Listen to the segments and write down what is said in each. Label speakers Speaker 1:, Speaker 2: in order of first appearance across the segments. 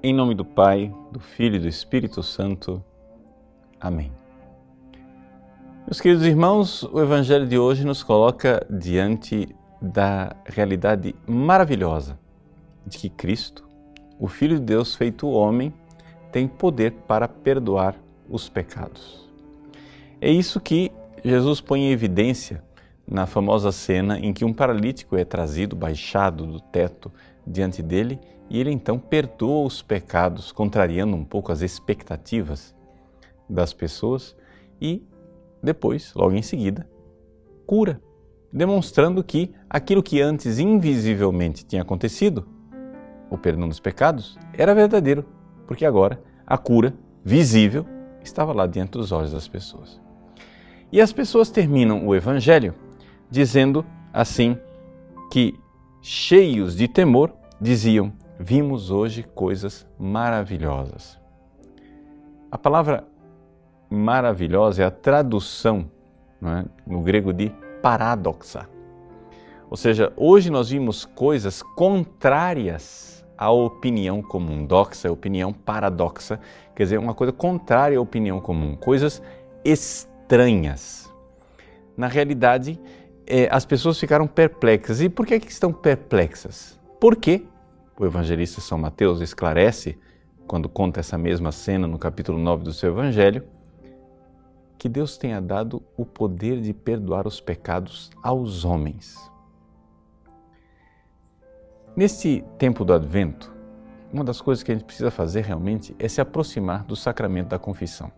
Speaker 1: Em nome do Pai, do Filho e do Espírito Santo. Amém. Meus queridos irmãos, o Evangelho de hoje nos coloca diante da realidade maravilhosa de que Cristo, o Filho de Deus feito homem, tem poder para perdoar os pecados. É isso que Jesus põe em evidência na famosa cena em que um paralítico é trazido, baixado do teto diante dele, e ele então perdoa os pecados, contrariando um pouco as expectativas das pessoas, e depois, logo em seguida, cura, demonstrando que aquilo que antes invisivelmente tinha acontecido, o perdão dos pecados, era verdadeiro, porque agora a cura visível estava lá diante dos olhos das pessoas. E as pessoas terminam o evangelho dizendo assim que cheios de temor diziam: "Vimos hoje coisas maravilhosas". A palavra maravilhosa é a tradução é, no grego de paradoxa. Ou seja, hoje nós vimos coisas contrárias à opinião comum. Doxa é opinião, paradoxa quer dizer uma coisa contrária à opinião comum, coisas estranhas. Na realidade, é, as pessoas ficaram perplexas. E por que, que estão perplexas? Porque o evangelista São Mateus esclarece, quando conta essa mesma cena no capítulo 9 do seu evangelho, que Deus tenha dado o poder de perdoar os pecados aos homens. Neste tempo do advento, uma das coisas que a gente precisa fazer realmente é se aproximar do sacramento da confissão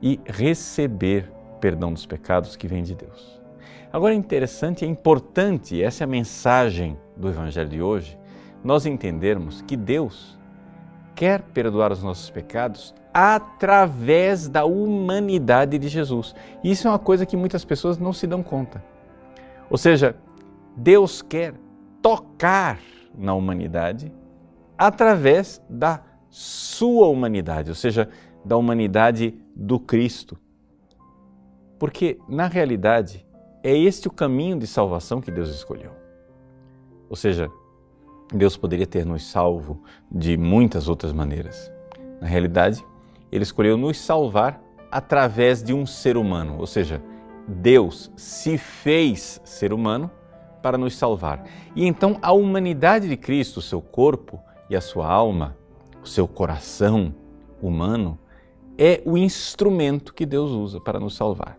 Speaker 1: e receber perdão dos pecados que vem de Deus. Agora é interessante, é importante, essa é a mensagem do Evangelho de hoje, nós entendermos que Deus quer perdoar os nossos pecados através da humanidade de Jesus. Isso é uma coisa que muitas pessoas não se dão conta. Ou seja, Deus quer tocar na humanidade através da sua humanidade, ou seja, da humanidade do Cristo. Porque, na realidade, é este o caminho de salvação que Deus escolheu. Ou seja, Deus poderia ter nos salvo de muitas outras maneiras. Na realidade, Ele escolheu nos salvar através de um ser humano, ou seja, Deus se fez ser humano para nos salvar. E então a humanidade de Cristo, o seu corpo e a sua alma, o seu coração humano, é o instrumento que Deus usa para nos salvar.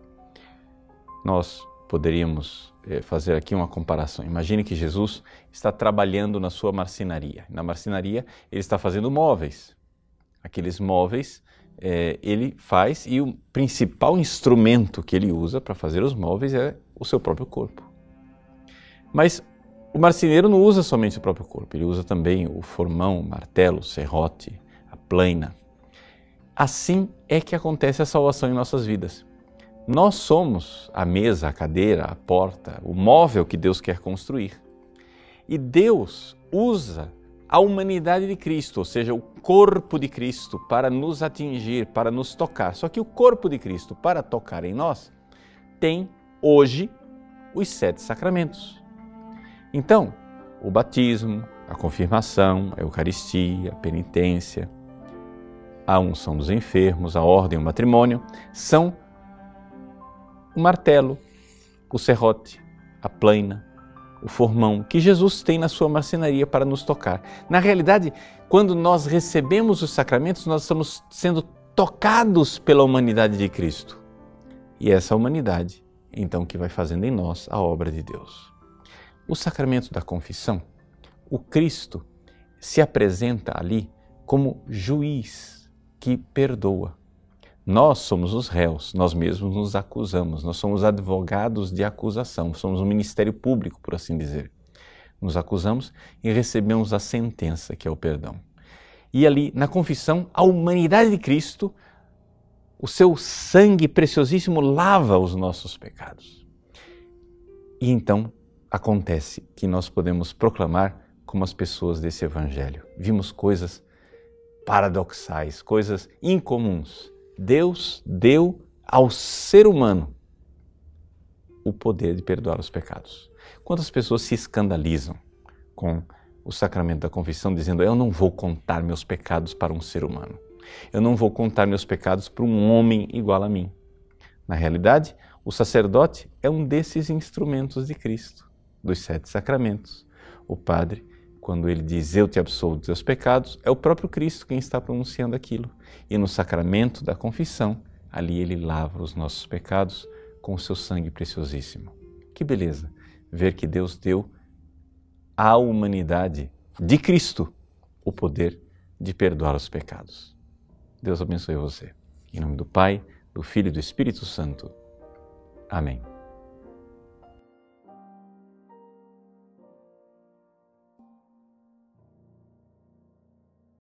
Speaker 1: Nós poderíamos eh, fazer aqui uma comparação. Imagine que Jesus está trabalhando na sua marcenaria. Na marcenaria, ele está fazendo móveis. Aqueles móveis é, ele faz e o principal instrumento que ele usa para fazer os móveis é o seu próprio corpo. Mas o marceneiro não usa somente o próprio corpo, ele usa também o formão, o martelo, o serrote, a plana. Assim é que acontece a salvação em nossas vidas. Nós somos a mesa, a cadeira, a porta, o móvel que Deus quer construir. E Deus usa a humanidade de Cristo, ou seja, o corpo de Cristo, para nos atingir, para nos tocar. Só que o corpo de Cristo, para tocar em nós, tem hoje os sete sacramentos. Então, o batismo, a confirmação, a Eucaristia, a penitência, a unção dos enfermos, a ordem, o matrimônio, são o martelo, o serrote, a plaina, o formão que Jesus tem na sua marcenaria para nos tocar. Na realidade, quando nós recebemos os sacramentos, nós estamos sendo tocados pela humanidade de Cristo. E essa humanidade, então, que vai fazendo em nós a obra de Deus. O sacramento da confissão, o Cristo se apresenta ali como juiz que perdoa nós somos os réus, nós mesmos nos acusamos, nós somos advogados de acusação, somos um ministério público, por assim dizer. Nos acusamos e recebemos a sentença, que é o perdão. E ali, na confissão, a humanidade de Cristo, o seu sangue preciosíssimo lava os nossos pecados. E então acontece que nós podemos proclamar como as pessoas desse evangelho. Vimos coisas paradoxais, coisas incomuns Deus deu ao ser humano o poder de perdoar os pecados. Quantas pessoas se escandalizam com o sacramento da confissão dizendo: Eu não vou contar meus pecados para um ser humano. Eu não vou contar meus pecados para um homem igual a mim. Na realidade, o sacerdote é um desses instrumentos de Cristo, dos sete sacramentos. O padre, quando ele diz eu te absolvo dos teus pecados, é o próprio Cristo quem está pronunciando aquilo. E no sacramento da confissão, ali ele lava os nossos pecados com o seu sangue preciosíssimo. Que beleza ver que Deus deu à humanidade de Cristo o poder de perdoar os pecados. Deus abençoe você. Em nome do Pai, do Filho e do Espírito Santo. Amém.